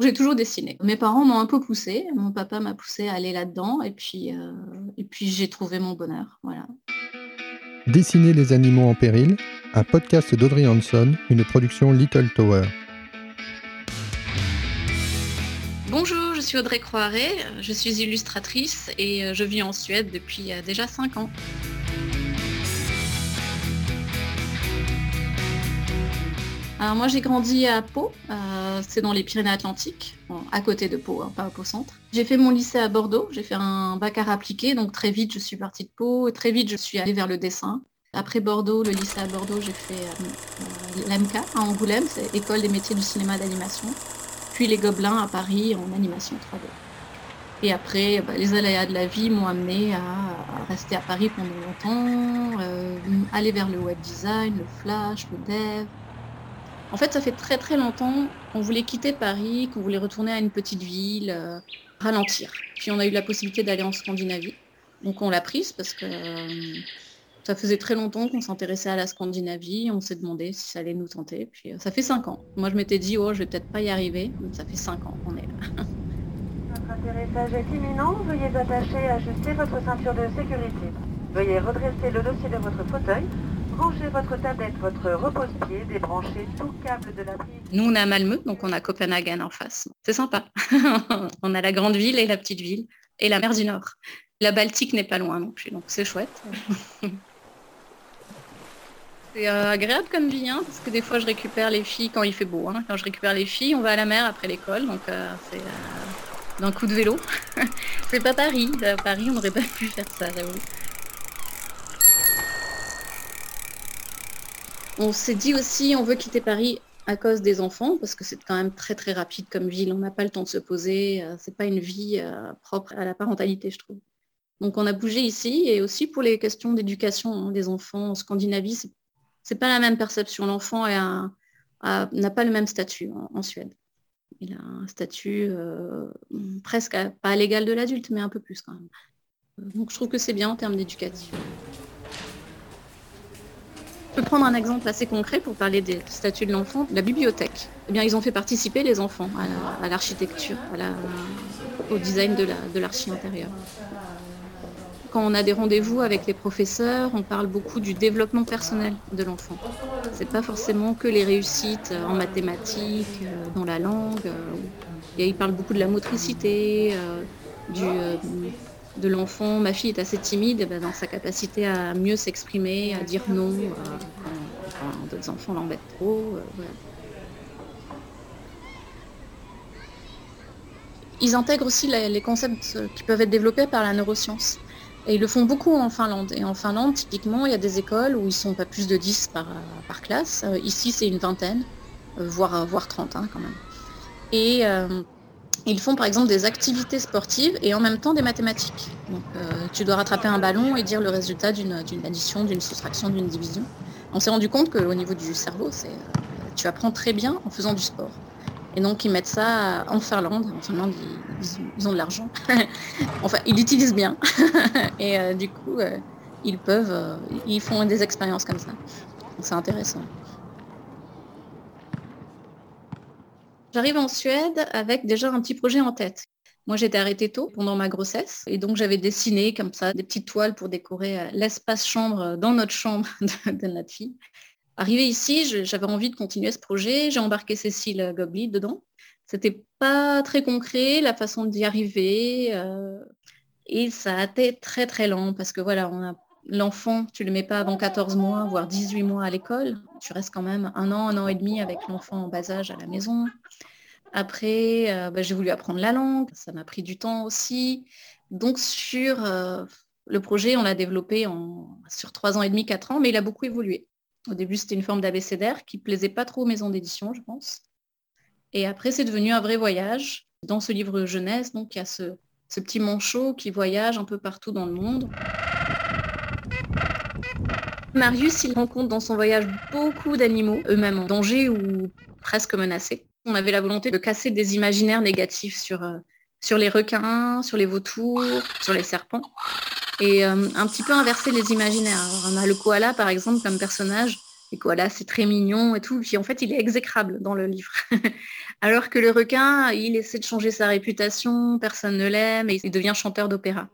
J'ai toujours dessiné. Mes parents m'ont un peu poussé. Mon papa m'a poussé à aller là-dedans et puis, euh, et puis j'ai trouvé mon bonheur. Voilà. Dessiner les animaux en péril, un podcast d'Audrey Hanson, une production Little Tower. Bonjour, je suis Audrey Croiret, je suis illustratrice et euh, je vis en Suède depuis euh, déjà 5 ans. Moi j'ai grandi à Pau, euh, c'est dans les Pyrénées-Atlantiques, à côté de Pau, hein, pas au Pau centre. J'ai fait mon lycée à Bordeaux, j'ai fait un bac à appliqué, donc très vite je suis partie de Pau, très vite je suis allée vers le dessin. Après Bordeaux, le lycée à Bordeaux, j'ai fait euh, l'AMCA à Angoulême, c'est École des métiers du cinéma d'animation. Puis les Gobelins à Paris en animation 3D. Et après, bah, les aléas de la vie m'ont amené à, rester à Paris pendant longtemps, euh, aller vers le web design, le flash, le dev, en fait, ça fait très très longtemps qu'on voulait quitter Paris, qu'on voulait retourner à une petite ville, euh, ralentir. Puis on a eu la possibilité d'aller en Scandinavie. Donc on l'a prise parce que euh, ça faisait très longtemps qu'on s'intéressait à la Scandinavie. On s'est demandé si ça allait nous tenter. Puis euh, ça fait cinq ans. Moi je m'étais dit, oh, je vais peut-être pas y arriver. ça fait cinq ans qu'on est là. Votre atterrissage est imminent. Veuillez attacher et ajuster votre ceinture de sécurité. Veuillez redresser le dossier de votre fauteuil Branchez votre tablette, votre repose-pied, débranchez tout câble de la prise. Nous, on est à Malmö, donc on a Copenhague en face. C'est sympa. on a la grande ville et la petite ville et la mer du Nord. La Baltique n'est pas loin non plus, donc c'est chouette. c'est euh, agréable comme vie, hein, parce que des fois je récupère les filles quand il fait beau. Hein. Quand je récupère les filles, on va à la mer après l'école, donc euh, c'est euh, d'un coup de vélo. c'est pas Paris. À Paris, on n'aurait pas pu faire ça, j'avoue. On s'est dit aussi, on veut quitter Paris à cause des enfants, parce que c'est quand même très très rapide comme ville. On n'a pas le temps de se poser. Euh, c'est pas une vie euh, propre à la parentalité, je trouve. Donc on a bougé ici et aussi pour les questions d'éducation hein, des enfants en Scandinavie, c'est pas la même perception. L'enfant n'a pas le même statut en, Suède. Il a un statut euh, presque pas à l'égal de l'adulte, mais un peu plus quand même. Donc je trouve que c'est bien en termes d'éducation. Je peux prendre un exemple assez concret pour parler des statuts de l'enfant. La bibliothèque. Eh bien, ils ont fait participer les enfants à l'architecture, au design de l'archi intérieur. Quand on a des rendez-vous avec les professeurs, on parle beaucoup du développement personnel de l'enfant. C'est pas forcément que les réussites en mathématiques, euh, dans la langue. Euh, ils parlent beaucoup de la motricité, euh, du, de l'enfant. Ma fille est assez timide eh ben, dans sa capacité à mieux s'exprimer, à dire non euh, d'autres enfants l'embêtent trop. Euh, ils intègrent aussi les, concepts qui peuvent être développés par la neuroscience. Et ils le font beaucoup en Finlande. Et en Finlande, typiquement, il y a des écoles où ils sont pas plus de 10 par, classe. Euh, ici, c'est une vingtaine, voire, voire 30 hein, quand même. Et ils font par exemple des activités sportives et en même temps des mathématiques. Euh, tu dois rattraper un ballon et dire le résultat d'une addition, d'une soustraction, d'une division. On s'est rendu compte qu'au niveau du cerveau, euh, tu apprends très bien en faisant du sport. Et donc ils mettent ça en Finlande. En Finlande, ils, ont de l'argent. enfin, ils l'utilisent bien. et euh, du coup, ils peuvent, ils font des expériences comme ça. C'est intéressant. J'arrive en Suède avec déjà un petit projet en tête. Moi, j'étais arrêtée tôt pendant ma grossesse et donc j'avais dessiné comme ça des petites toiles pour décorer euh, l'espace chambre dans notre chambre de, notre fille. Arrivée ici, j'avais envie de continuer ce projet. J'ai embarqué Cécile Gobli dedans. C'était pas très concret la façon d'y arriver euh, et ça a été très très lent parce que voilà, on a l'enfant, tu le mets pas avant 14 mois, voire 18 mois à l'école. Tu restes quand même un an, un an et demi avec l'enfant en bas âge à la maison. Après, euh, bah, j'ai voulu apprendre la langue, ça m'a pris du temps aussi. Donc sur euh, le projet, on l'a développé sur trois ans et demi, quatre ans, mais il a beaucoup évolué. Au début, c'était une forme d'abécédaire qui plaisait pas trop aux maisons d'édition, je pense. Et après, c'est devenu un vrai voyage. Dans ce livre jeunesse, donc, il y a ce petit manchot qui voyage un peu partout dans le monde. Marius, il rencontre dans son voyage beaucoup d'animaux, eux-mêmes en danger ou presque menacés. On avait la volonté de casser des imaginaires négatifs sur, euh, les requins, sur les vautours, sur les serpents, et euh, un petit peu inverser les imaginaires. on a le koala, par exemple, comme personnage. Le koala, c'est très mignon et tout, puis en fait, il est exécrable dans le livre. Alors que le requin, il essaie de changer sa réputation, personne ne l'aime et il devient chanteur d'opéra.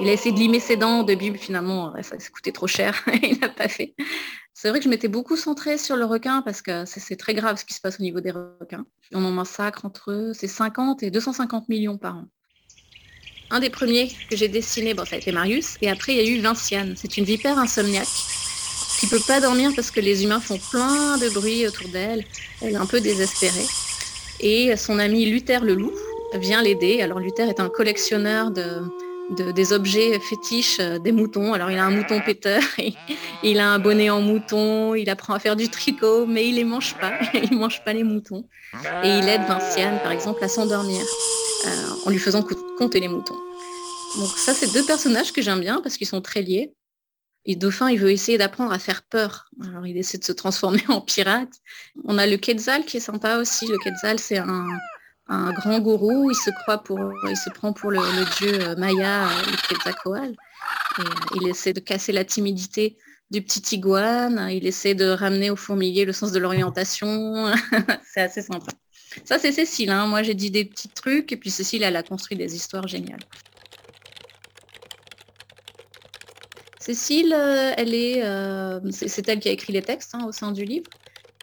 Il a essayé de limer ses dents au début, mais finalement, ça, coûtait trop cher. il n'a pas fait. C'est vrai que je m'étais beaucoup centrée sur le requin parce que c'est très grave ce qui se passe au niveau des requins. On en massacre entre eux, c'est 50 et 250 millions par an. Un des premiers que j'ai dessiné, bon, ça a été Marius. Et après, il y a eu Vinciane. C'est une vipère insomniaque qui peut pas dormir parce que les humains font plein de bruit autour d'elle. Elle est un peu désespérée. Et son ami Luther le loup vient l'aider. Alors Luther est un collectionneur de, des objets fétiches euh, des moutons. Alors il a un mouton péteur, il a un bonnet en mouton, il apprend à faire du tricot, mais il les mange pas. il mange pas les moutons. Et il aide Vinciane, par exemple, à s'endormir. Euh, en lui faisant compter les moutons. Donc ça, c'est deux personnages que j'aime bien parce qu'ils sont très liés. Et Dauphin, il veut essayer d'apprendre à faire peur. Alors il essaie de se transformer en pirate. On a le Quetzal qui est sympa aussi. Le Quetzal, c'est un, grand gourou. Il se croit pour, il se prend pour le, dieu euh, Maya, euh, le Quetzalcoatl. il essaie de casser la timidité du petit iguane. Il essaie de ramener au fourmilier le sens de l'orientation. c'est assez sympa. Ça, c'est Cécile. Hein. Moi, j'ai dit des petits trucs et puis Cécile, elle a construit des histoires géniales. Cécile, euh, elle est, euh, c'est elle qui a écrit les textes hein, au sein du livre.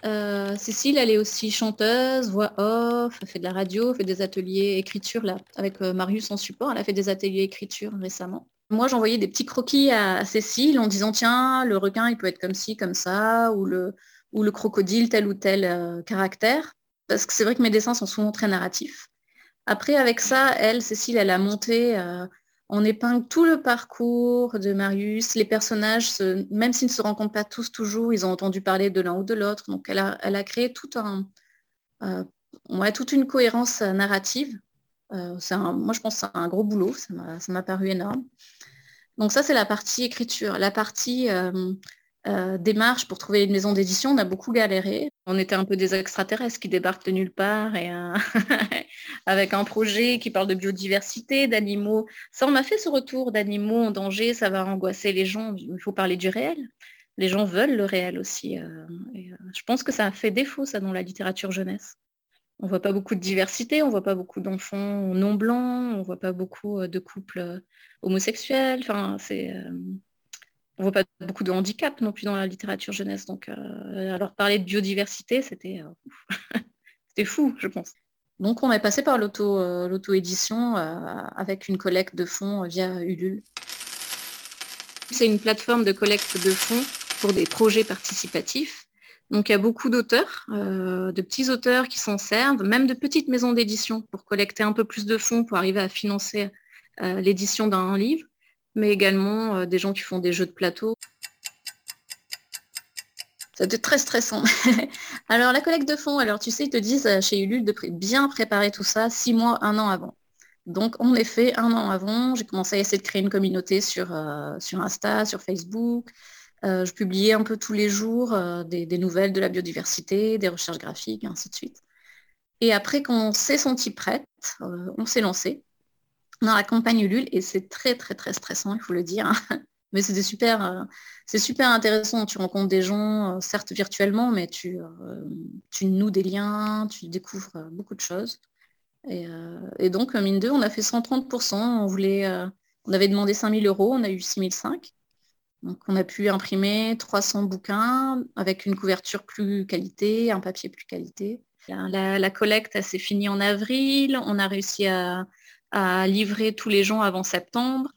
Euh, Cécile, elle est aussi chanteuse, voix off, elle fait de la radio, fait des ateliers écriture avec Marius en support. Elle a fait des ateliers écriture récemment. Moi, j'envoyais des petits croquis à, Cécile en disant tiens, le requin, il peut être comme ci, comme ça, ou le, crocodile, tel ou tel caractère parce que c'est vrai que mes dessins sont souvent très narratifs. Après, avec ça, elle, Cécile, elle a monté, euh, on épingle tout le parcours de Marius, les personnages, même s'ils ne se rencontrent pas tous toujours, ils ont entendu parler de l'un ou de l'autre. Donc, elle a, créé tout un, euh, toute une cohérence narrative. Euh, moi, je pense que c'est un gros boulot, ça m'a paru énorme. Donc ça, c'est la partie écriture. La partie euh, démarche pour trouver une maison d'édition, on a beaucoup galéré. On était un peu des extraterrestres qui débarquent de nulle part et euh, avec un projet qui parle de biodiversité, d'animaux. Ça, on m'a fait ce retour d'animaux en danger, ça va angoisser les gens. Il faut parler du réel. Les gens veulent le réel aussi. Euh, je pense que ça a fait défaut, ça, dans la littérature jeunesse. On voit pas beaucoup de diversité, on voit pas beaucoup d'enfants non blancs, on voit pas beaucoup de couples homosexuels. On voit pas beaucoup de handicap non plus dans la littérature jeunesse. Donc, euh, alors parler de biodiversité, c'était euh, fou, je pense. Donc, on est passé par euh, l'auto-édition avec une collecte de fonds via Ulule. C'est une plateforme de collecte de fonds pour des projets participatifs. Donc, il y a beaucoup d'auteurs, de petits auteurs qui s'en servent, même de petites maisons d'édition pour collecter un peu plus de fonds pour arriver à financer l'édition d'un livre mais également euh, des gens qui font des jeux de plateau. C'était très stressant. alors la collecte de fonds, alors tu sais, ils te disent euh, chez Ulule de bien préparer tout ça six mois, un an avant. Donc en effet, un an avant, j'ai commencé à essayer de créer une communauté sur, euh, sur Insta, sur Facebook. je publiais un peu tous les jours des, nouvelles de la biodiversité, des recherches graphiques, ainsi de suite. Et après qu'on s'est senti prête, on s'est lancé dans la campagne Ulule et c'est très très très stressant, il faut le dire. Mais c'est super, euh, c'est super intéressant. Tu rencontres des gens, euh, certes virtuellement, mais tu, euh, tu noues des liens, tu découvres beaucoup de choses. Et, donc, mine de, on a fait 130%. On, voulait, on avait demandé 5000 euros, on a eu 6005. Donc, on a pu imprimer 300 bouquins avec une couverture plus qualité, un papier plus qualité. La, la collecte, s'est finie en avril. On a réussi à, à livrer tous les gens avant septembre.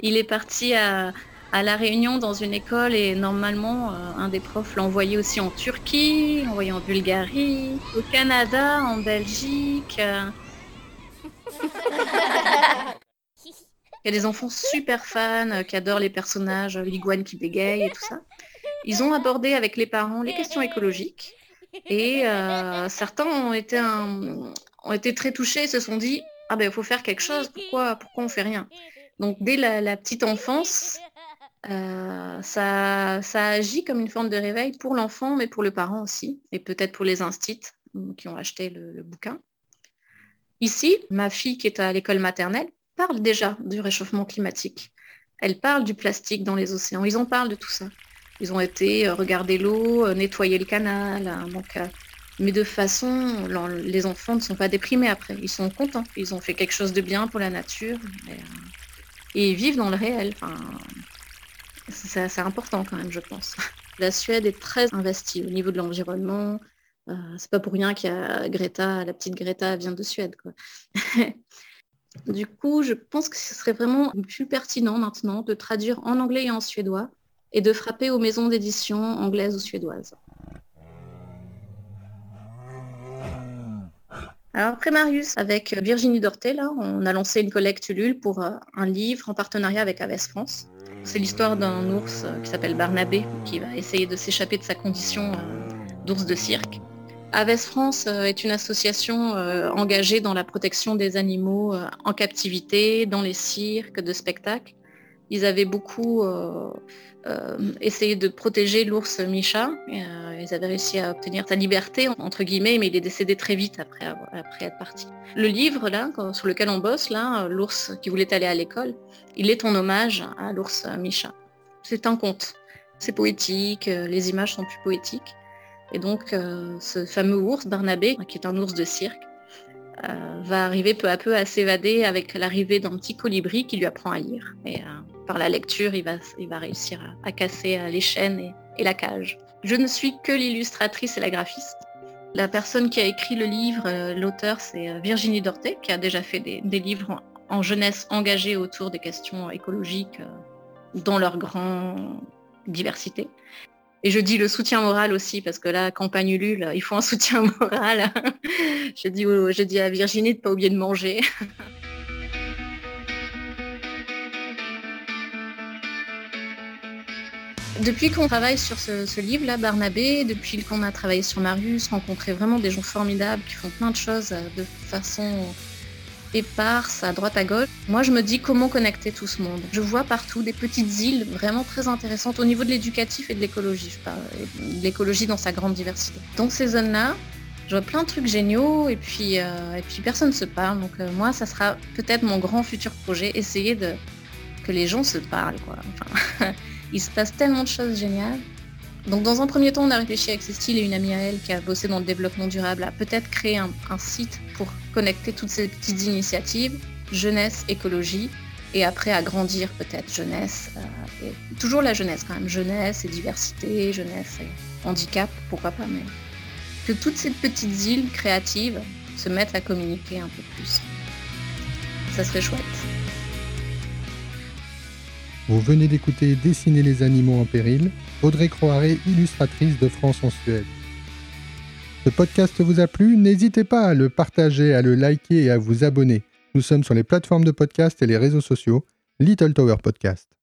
Il est parti à, La Réunion dans une école et normalement, euh, un des profs l'a envoyé aussi en Turquie, envoyé en Bulgarie, au Canada, en Belgique. Il y a des enfants super fans euh, qui adorent les personnages, l'iguane qui bégaye et tout ça. Ils ont abordé avec les parents les questions écologiques et euh, certains ont été, ont été très touchés et se sont dit ah ben il faut faire quelque chose, pourquoi, pourquoi on fait rien? Donc dès la, petite enfance, euh, ça, ça agit comme une forme de réveil pour l'enfant, mais pour le parent aussi, et peut-être pour les instits euh, qui ont acheté le, bouquin. Ici, ma fille qui est à l'école maternelle parle déjà du réchauffement climatique. Elle parle du plastique dans les océans. Ils en parlent de tout ça. Ils ont été regarder l'eau, nettoyer le canal. Hein, donc, mais de façon, les enfants ne sont pas déprimés après. Ils sont contents. Ils ont fait quelque chose de bien pour la nature. Et, ils vivent dans le réel. C'est important quand même, je pense. La Suède est très investie au niveau de l'environnement. Euh, c'est pas pour rien qu'il y a Greta, la petite Greta vient de Suède. Du coup, je pense que ce serait vraiment plus pertinent maintenant de traduire en anglais et en suédois et de frapper aux maisons d'édition anglaises ou suédoises. Alors après Marius, avec Virginie Dorté, on a lancé une collecte Ulule pour euh, un livre en partenariat avec Aves France. C'est l'histoire d'un ours euh, qui s'appelle Barnabé, qui va essayer de s'échapper de sa condition euh, d'ours de cirque. Aves France est une association engagée dans la protection des animaux en captivité, dans les cirques, de spectacles. Ils avaient beaucoup euh, essayer de protéger l'ours Micha. Euh, ils avaient réussi à obtenir sa liberté, entre guillemets, mais il est décédé très vite après, être parti. Le livre, là, sur lequel on bosse, l'ours qui voulait aller à l'école, il est en hommage à l'ours Micha. C'est un conte. C'est poétique, euh, les images sont plus poétiques. Et donc, ce fameux ours, Barnabé, qui est un ours de cirque, va arriver peu à peu à s'évader avec l'arrivée d'un petit colibri qui lui apprend à lire. Et par la lecture, il va, il va réussir à, casser euh, les chaînes et, la cage. Je ne suis que l'illustratrice et la graphiste. La personne qui a écrit le livre, euh, l'auteur, c'est euh, Virginie Dorté, qui a déjà fait des, livres en, jeunesse engagés autour des questions écologiques dans leur grande diversité. Et je dis le soutien moral aussi, parce que là, campagne Ulule, il faut un soutien moral. je, dis, je dis à Virginie de ne pas oublier de manger. Depuis qu'on travaille sur ce, livre-là, Barnabé, depuis qu'on a travaillé sur Marius, rencontré vraiment des gens formidables qui font plein de choses euh, de façon éparse, à droite à gauche. Moi, je me dis comment connecter tout ce monde. Je vois partout des petites îles vraiment très intéressantes au niveau de l'éducatif et de l'écologie, je parle, l'écologie dans sa grande diversité. Dans ces zones-là, je vois plein de trucs géniaux et puis, euh, et puis personne ne se parle. Donc euh, moi, ça sera peut-être mon grand futur projet, essayer de que les gens se parlent. Quoi. Il se passe tellement de choses géniales. Donc dans un premier temps, on a réfléchi avec Cécile et une amie à elle qui a bossé dans le développement durable à peut-être créer un, site pour connecter toutes ces petites initiatives, jeunesse, écologie, et après à grandir peut-être jeunesse, euh, toujours la jeunesse quand même, jeunesse et diversité, jeunesse et handicap, pourquoi pas, mais que toutes ces petites îles créatives se mettent à communiquer un peu plus. Ça serait chouette. Vous venez d'écouter Dessiner les animaux en péril, Audrey Croiret, illustratrice de France en Suède. Ce podcast vous a plu? N'hésitez pas à le partager, à le liker et à vous abonner. Nous sommes sur les plateformes de podcast et les réseaux sociaux. Little Tower Podcast.